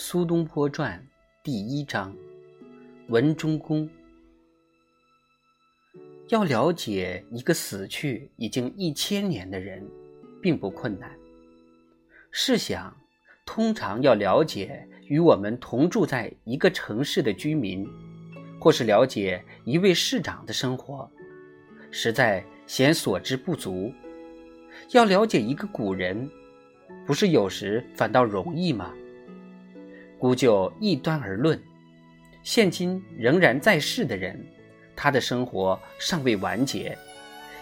苏东坡传第一章：文忠公。要了解一个死去已经一千年的人，并不困难。试想，通常要了解与我们同住在一个城市的居民，或是了解一位市长的生活，实在嫌所知不足。要了解一个古人，不是有时反倒容易吗？姑就一端而论，现今仍然在世的人，他的生活尚未完结。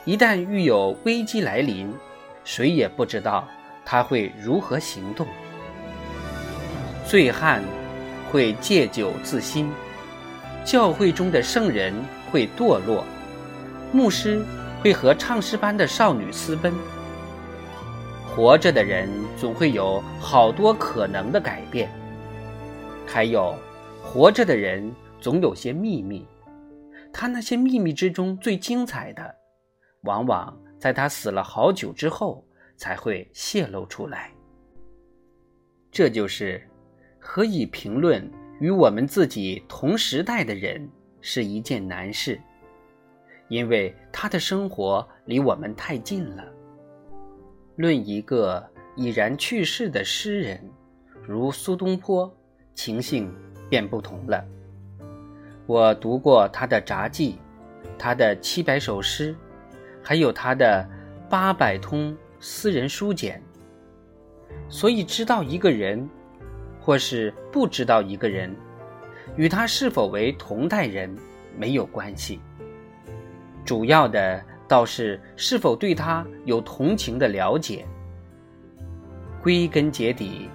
一旦遇有危机来临，谁也不知道他会如何行动。醉汉会借酒自新，教会中的圣人会堕落，牧师会和唱诗班的少女私奔。活着的人总会有好多可能的改变。还有，活着的人总有些秘密，他那些秘密之中最精彩的，往往在他死了好久之后才会泄露出来。这就是何以评论与我们自己同时代的人是一件难事，因为他的生活离我们太近了。论一个已然去世的诗人，如苏东坡。情形便不同了。我读过他的札记，他的七百首诗，还有他的八百通私人书简，所以知道一个人，或是不知道一个人，与他是否为同代人没有关系。主要的倒是是否对他有同情的了解。归根结底，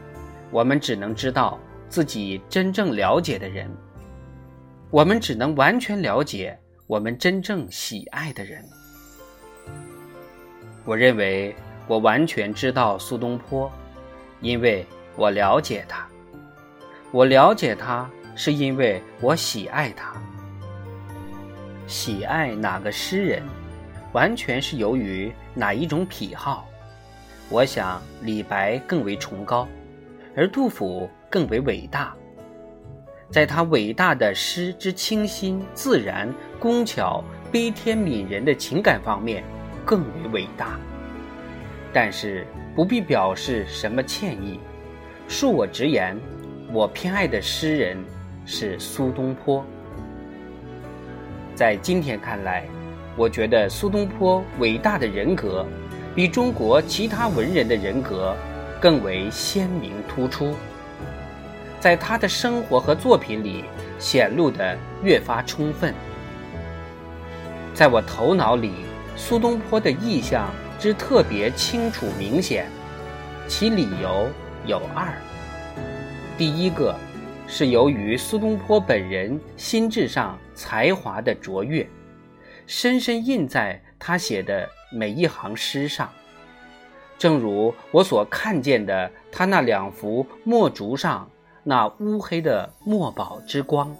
我们只能知道。自己真正了解的人，我们只能完全了解我们真正喜爱的人。我认为我完全知道苏东坡，因为我了解他。我了解他，是因为我喜爱他。喜爱哪个诗人，完全是由于哪一种癖好。我想李白更为崇高，而杜甫。更为伟大，在他伟大的诗之清新自然、工巧、悲天悯人的情感方面，更为伟大。但是不必表示什么歉意，恕我直言，我偏爱的诗人是苏东坡。在今天看来，我觉得苏东坡伟大的人格，比中国其他文人的人格更为鲜明突出。在他的生活和作品里显露得越发充分。在我头脑里，苏东坡的意象之特别清楚明显，其理由有二：第一个是由于苏东坡本人心智上才华的卓越，深深印在他写的每一行诗上，正如我所看见的他那两幅墨竹上。那乌黑的墨宝之光，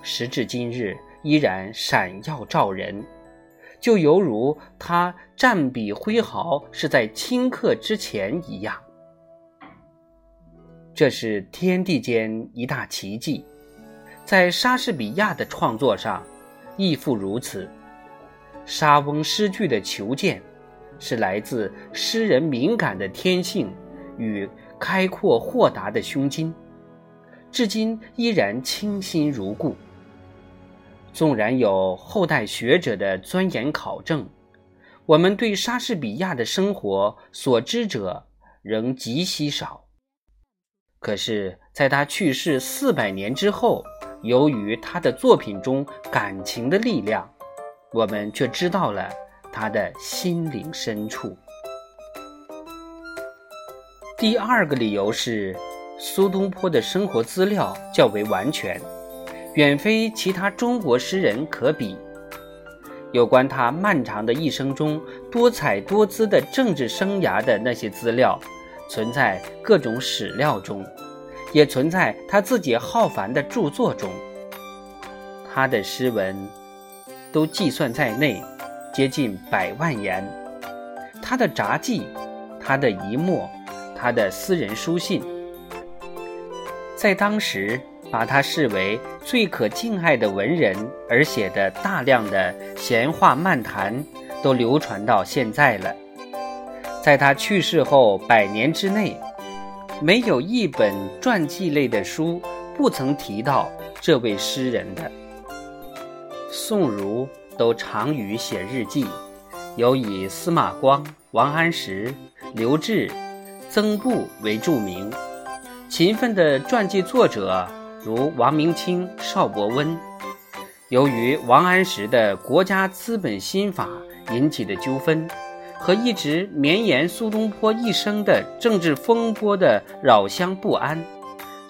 时至今日依然闪耀照人，就犹如他蘸笔挥毫是在顷刻之前一样。这是天地间一大奇迹，在莎士比亚的创作上亦复如此。莎翁诗句的求见，是来自诗人敏感的天性与。开阔豁达的胸襟，至今依然清新如故。纵然有后代学者的钻研考证，我们对莎士比亚的生活所知者仍极稀少。可是，在他去世四百年之后，由于他的作品中感情的力量，我们却知道了他的心灵深处。第二个理由是，苏东坡的生活资料较为完全，远非其他中国诗人可比。有关他漫长的一生中多彩多姿的政治生涯的那些资料，存在各种史料中，也存在他自己浩繁的著作中。他的诗文都计算在内，接近百万言。他的札记，他的遗墨。他的私人书信，在当时把他视为最可敬爱的文人，而写的大量的闲话漫谈都流传到现在了。在他去世后百年之内，没有一本传记类的书不曾提到这位诗人的。宋儒都常于写日记，有以司马光、王安石、刘志、曾布为著名。勤奋的传记作者如王明清、邵伯温，由于王安石的国家资本心法引起的纠纷，和一直绵延苏东坡一生的政治风波的扰相不安，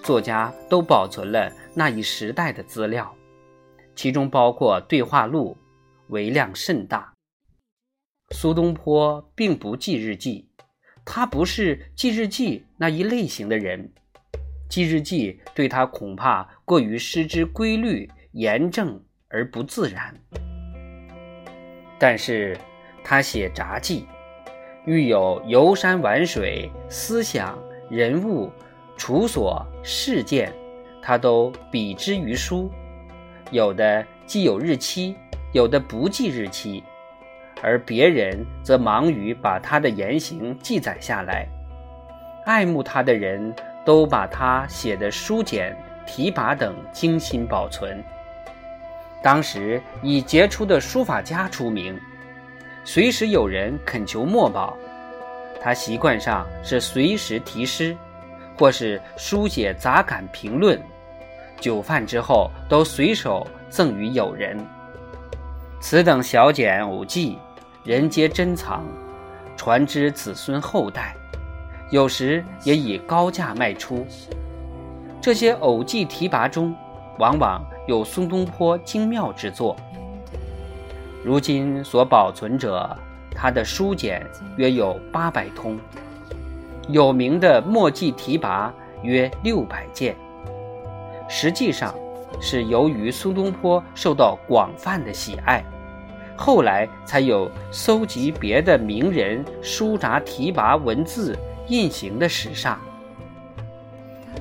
作家都保存了那一时代的资料，其中包括对话录，为量甚大。苏东坡并不记日记，他不是记日记那一类型的人。记日记对他恐怕过于失之规律、严正而不自然。但是，他写札记，遇有游山玩水、思想、人物、处所、事件，他都比之于书。有的既有日期，有的不记日期，而别人则忙于把他的言行记载下来。爱慕他的人。都把他写的书简、题跋等精心保存。当时以杰出的书法家出名，随时有人恳求墨宝，他习惯上是随时题诗，或是书写杂感评论。酒饭之后，都随手赠与友人。此等小简偶记，人皆珍藏，传之子孙后代。有时也以高价卖出。这些偶记题跋中，往往有苏东坡精妙之作。如今所保存者，他的书简约有八百通，有名的墨迹题跋约六百件。实际上，是由于苏东坡受到广泛的喜爱，后来才有搜集别的名人书札题跋文字。印行的史上，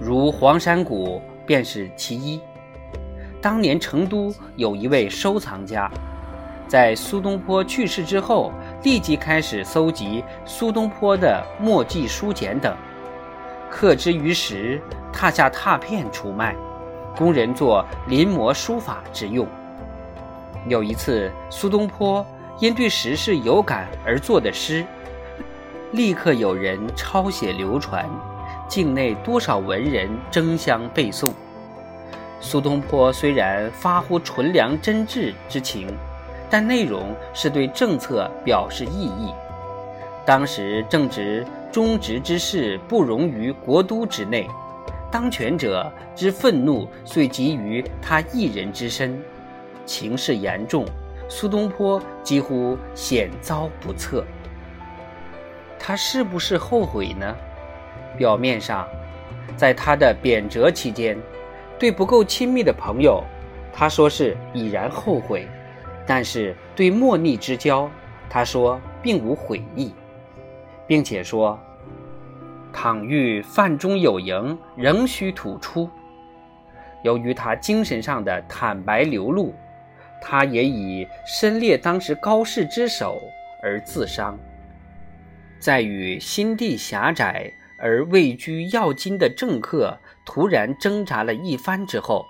如黄山谷便是其一。当年成都有一位收藏家，在苏东坡去世之后，立即开始搜集苏东坡的墨迹书简等，刻之于石，拓下拓片出卖，供人做临摹书法之用。有一次，苏东坡因对时事有感而作的诗。立刻有人抄写流传，境内多少文人争相背诵。苏东坡虽然发乎纯良真挚之情，但内容是对政策表示异议。当时正值忠直之士不容于国都之内，当权者之愤怒遂集于他一人之身，情势严重，苏东坡几乎险遭不测。他是不是后悔呢？表面上，在他的贬谪期间，对不够亲密的朋友，他说是已然后悔；但是对莫逆之交，他说并无悔意，并且说：“倘遇饭中有蝇，仍需吐出。”由于他精神上的坦白流露，他也以身列当时高士之首而自伤。在与心地狭窄而位居要津的政客突然挣扎了一番之后，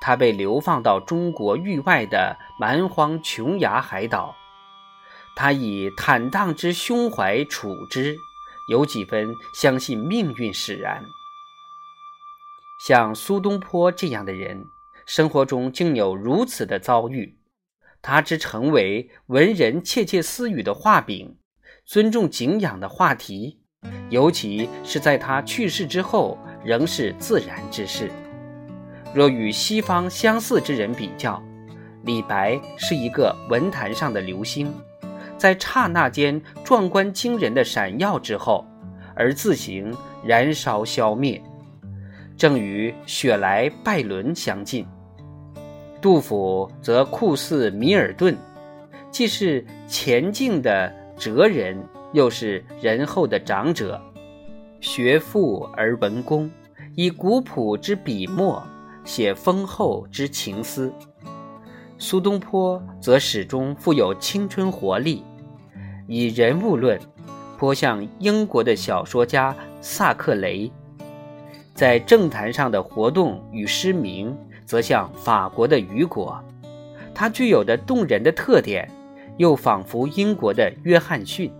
他被流放到中国域外的蛮荒琼崖海岛。他以坦荡之胸怀处之，有几分相信命运使然。像苏东坡这样的人，生活中竟有如此的遭遇，他之成为文人窃窃私语的画饼。尊重敬仰的话题，尤其是在他去世之后，仍是自然之事。若与西方相似之人比较，李白是一个文坛上的流星，在刹那间壮观惊人的闪耀之后，而自行燃烧消灭，正与雪莱、拜伦相近。杜甫则酷似米尔顿，既是前进的。哲人又是仁厚的长者，学富而文公，以古朴之笔墨写丰厚之情思；苏东坡则始终富有青春活力，以人物论颇像英国的小说家萨克雷，在政坛上的活动与诗名则像法国的雨果。他具有的动人的特点，又仿佛英国的约翰逊。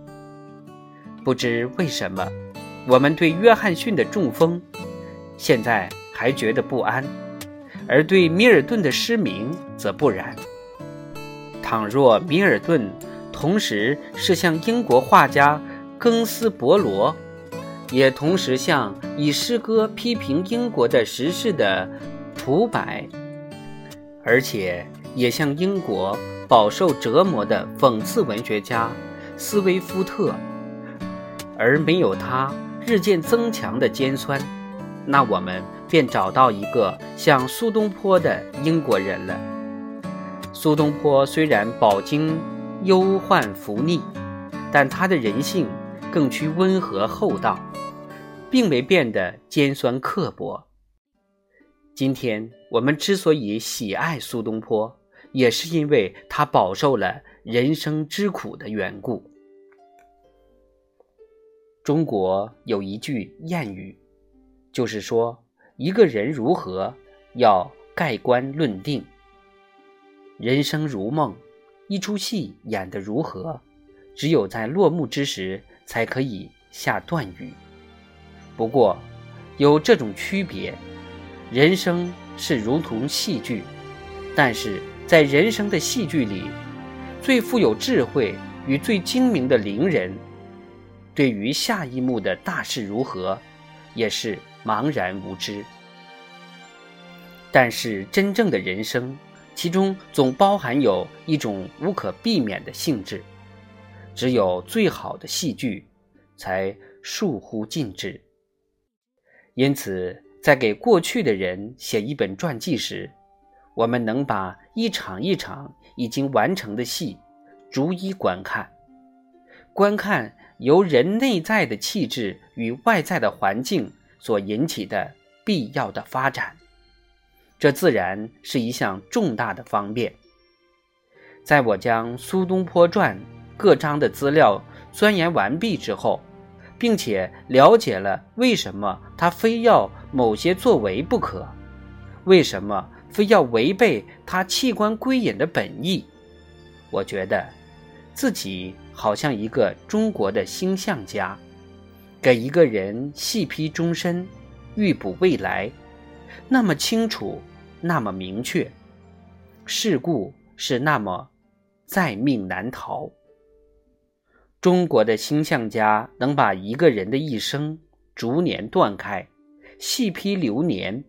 不知为什么，我们对约翰逊的中风，现在还觉得不安，而对米尔顿的失明则不然。倘若米尔顿同时是像英国画家更斯伯罗，也同时像以诗歌批评英国的时事的普柏，而且也像英国饱受折磨的讽刺文学家斯威夫特。而没有他日渐增强的尖酸，那我们便找到一个像苏东坡的英国人了。苏东坡虽然饱经忧患福逆，但他的人性更趋温和厚道，并没变得尖酸刻薄。今天我们之所以喜爱苏东坡，也是因为他饱受了人生之苦的缘故。中国有一句谚语，就是说，一个人如何，要盖棺论定。人生如梦，一出戏演得如何，只有在落幕之时才可以下断语。不过，有这种区别：人生是如同戏剧，但是在人生的戏剧里，最富有智慧与最精明的伶人。对于下一幕的大事如何，也是茫然无知。但是真正的人生，其中总包含有一种无可避免的性质，只有最好的戏剧，才疏乎尽致。因此，在给过去的人写一本传记时，我们能把一场一场已经完成的戏，逐一观看，观看。由人内在的气质与外在的环境所引起的必要的发展，这自然是一项重大的方便。在我将《苏东坡传》各章的资料钻研完毕之后，并且了解了为什么他非要某些作为不可，为什么非要违背他弃官归隐的本意，我觉得自己。好像一个中国的星象家，给一个人细批终身，预卜未来，那么清楚，那么明确，事故是那么在命难逃。中国的星象家能把一个人的一生逐年断开，细批流年，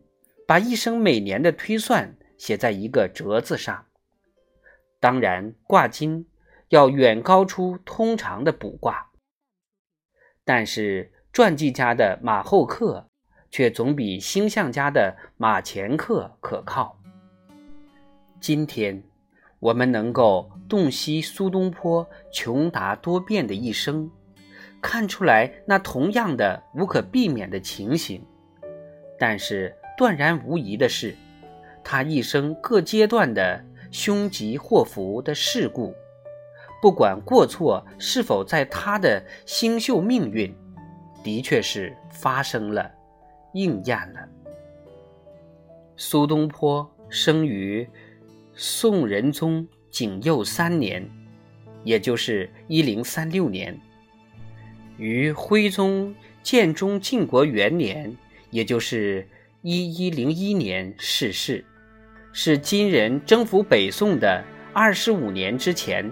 把一生每年的推算写在一个折子上，当然卦金。要远高出通常的卜卦，但是传记家的马后客却总比星象家的马前客可靠。今天，我们能够洞悉苏东坡穷达多变的一生，看出来那同样的无可避免的情形，但是断然无疑的是，他一生各阶段的凶吉祸福的事故。不管过错是否在他的星宿命运，的确是发生了，应验了。苏东坡生于宋仁宗景佑三年，也就是一零三六年，于徽宗建中靖国元年，也就是一一零一年逝世，是金人征服北宋的二十五年之前。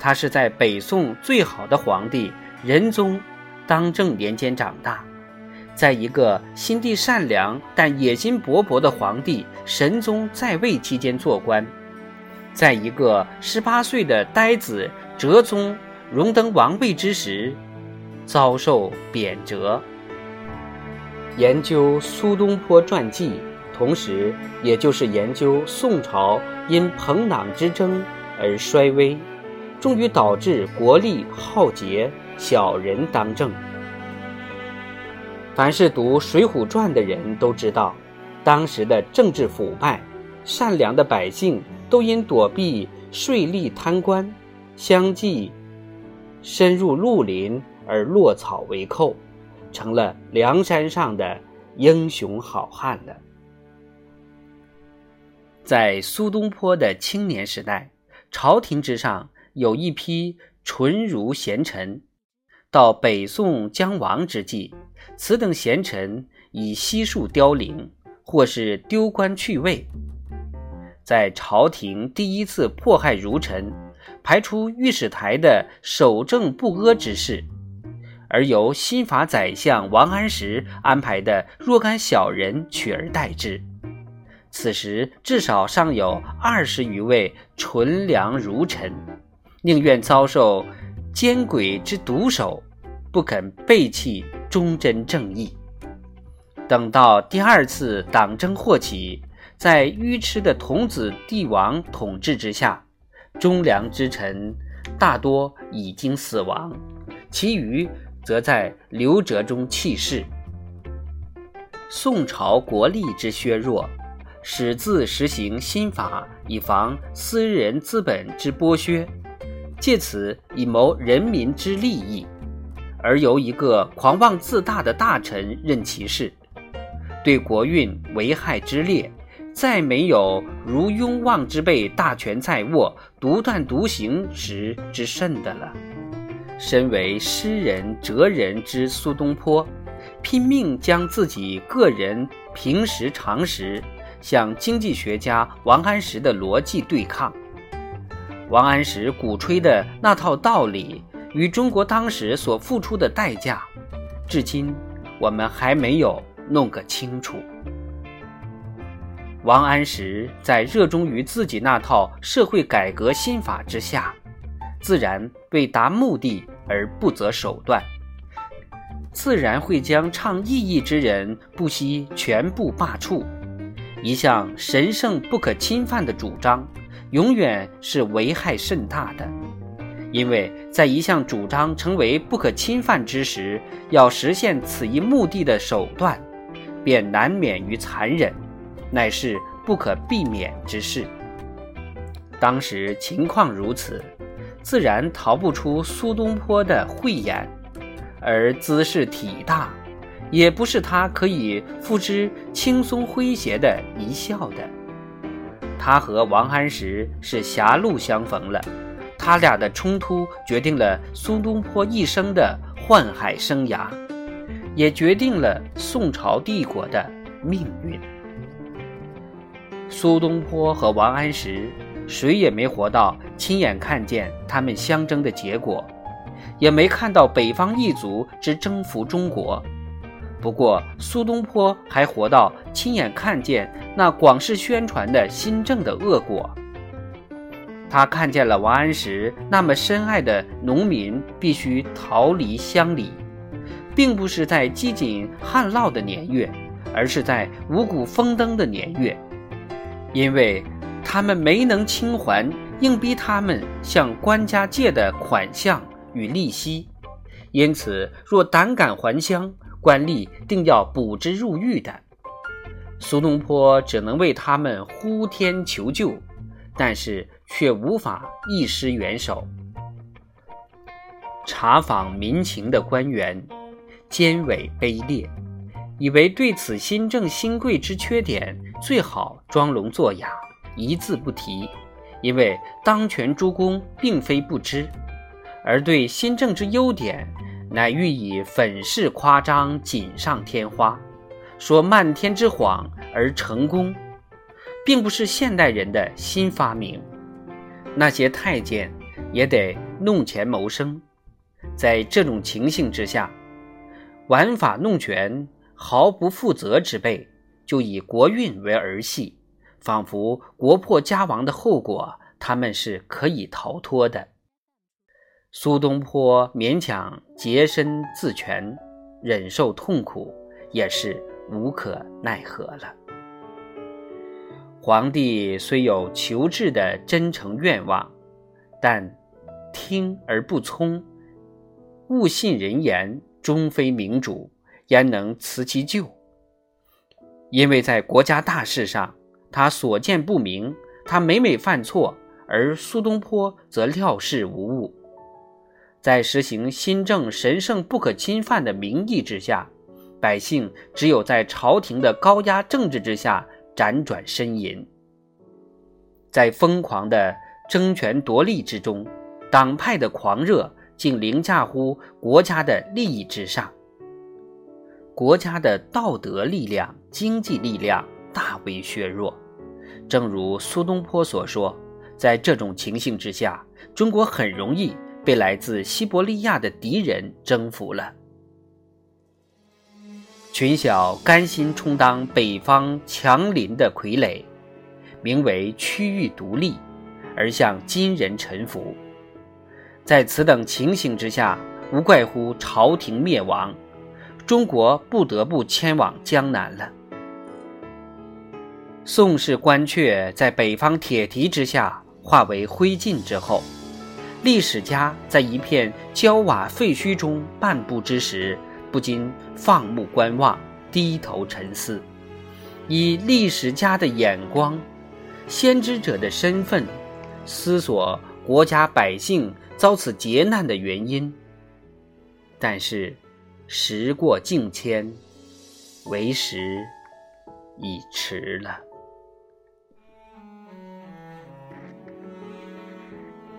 他是在北宋最好的皇帝仁宗当政年间长大，在一个心地善良但野心勃勃的皇帝神宗在位期间做官，在一个十八岁的呆子哲宗荣登王位之时，遭受贬谪。研究苏东坡传记，同时也就是研究宋朝因朋党之争而衰微。终于导致国力浩劫，小人当政。凡是读《水浒传》的人都知道，当时的政治腐败，善良的百姓都因躲避税吏贪官，相继深入绿林而落草为寇，成了梁山上的英雄好汉了。在苏东坡的青年时代，朝廷之上有一批纯儒贤臣。到北宋将亡之际，此等贤臣已悉数凋零，或是丢官去位。在朝廷第一次迫害儒臣、排除御史台的守正不阿之事，而由新法宰相王安石安排的若干小人取而代之。此时至少尚有二十余位纯良儒臣，宁愿遭受。奸鬼之毒手，不肯背弃忠贞正义。等到第二次党争祸起，在愚痴的童子帝王统治之下，忠良之臣大多已经死亡，其余则在流折中弃世。宋朝国力之削弱，始自实行新法，以防私人资本之剥削。借此以谋人民之利益，而由一个狂妄自大的大臣任其事，对国运危害之烈，再没有如庸妄之辈大权在握、独断独行时之甚的了。身为诗人哲人之苏东坡，拼命将自己个人平时常识向经济学家王安石的逻辑对抗。王安石鼓吹的那套道理与中国当时所付出的代价，至今我们还没有弄个清楚。王安石在热衷于自己那套社会改革新法之下，自然为达目的而不择手段，自然会将倡异议之人不惜全部罢黜。一项神圣不可侵犯的主张。永远是危害甚大的，因为在一项主张成为不可侵犯之时，要实现此一目的的手段，便难免于残忍，乃是不可避免之事。当时情况如此，自然逃不出苏东坡的慧眼，而姿势体大，也不是他可以付之轻松诙谐的一笑的。他和王安石是狭路相逢了，他俩的冲突决定了苏东坡一生的宦海生涯，也决定了宋朝帝国的命运。苏东坡和王安石谁也没活到亲眼看见他们相争的结果，也没看到北方异族之征服中国。不过，苏东坡还活到亲眼看见那广式宣传的新政的恶果。他看见了王安石那么深爱的农民必须逃离乡里，并不是在饥馑旱涝的年月，而是在五谷丰登的年月，因为他们没能清还硬逼他们向官家借的款项与利息，因此若胆敢还乡。官吏定要捕之入狱的，苏东坡只能为他们呼天求救，但是却无法一施援手。查访民情的官员奸伪卑劣，以为对此新政新贵之缺点最好装聋作哑，一字不提，因为当权诸公并非不知，而对新政之优点。乃欲以粉饰夸张、锦上添花，说漫天之谎而成功，并不是现代人的新发明。那些太监也得弄钱谋生，在这种情形之下，玩法弄权、毫不负责之辈，就以国运为儿戏，仿佛国破家亡的后果，他们是可以逃脱的。苏东坡勉强洁身自全，忍受痛苦，也是无可奈何了。皇帝虽有求治的真诚愿望，但听而不聪，误信人言，终非明主，焉能辞其咎？因为在国家大事上，他所见不明，他每每犯错，而苏东坡则料事无误。在实行新政神圣不可侵犯的名义之下，百姓只有在朝廷的高压政治之下辗转呻吟，在疯狂的争权夺利之中，党派的狂热竟凌驾乎国家的利益之上。国家的道德力量、经济力量大为削弱，正如苏东坡所说，在这种情形之下，中国很容易被来自西伯利亚的敌人征服了。群小甘心充当北方强邻的傀儡，名为区域独立，而向金人臣服。在此等情形之下，无怪乎朝廷灭亡。中国不得不迁往江南了。宋氏官阙在北方铁蹄之下化为灰烬之后，历史家在一片焦瓦废墟中漫步之时，不禁放目观望，低头沉思，以历史家的眼光、先知者的身份，思索国家百姓遭此劫难的原因。但是。时过境迁，为时已迟了。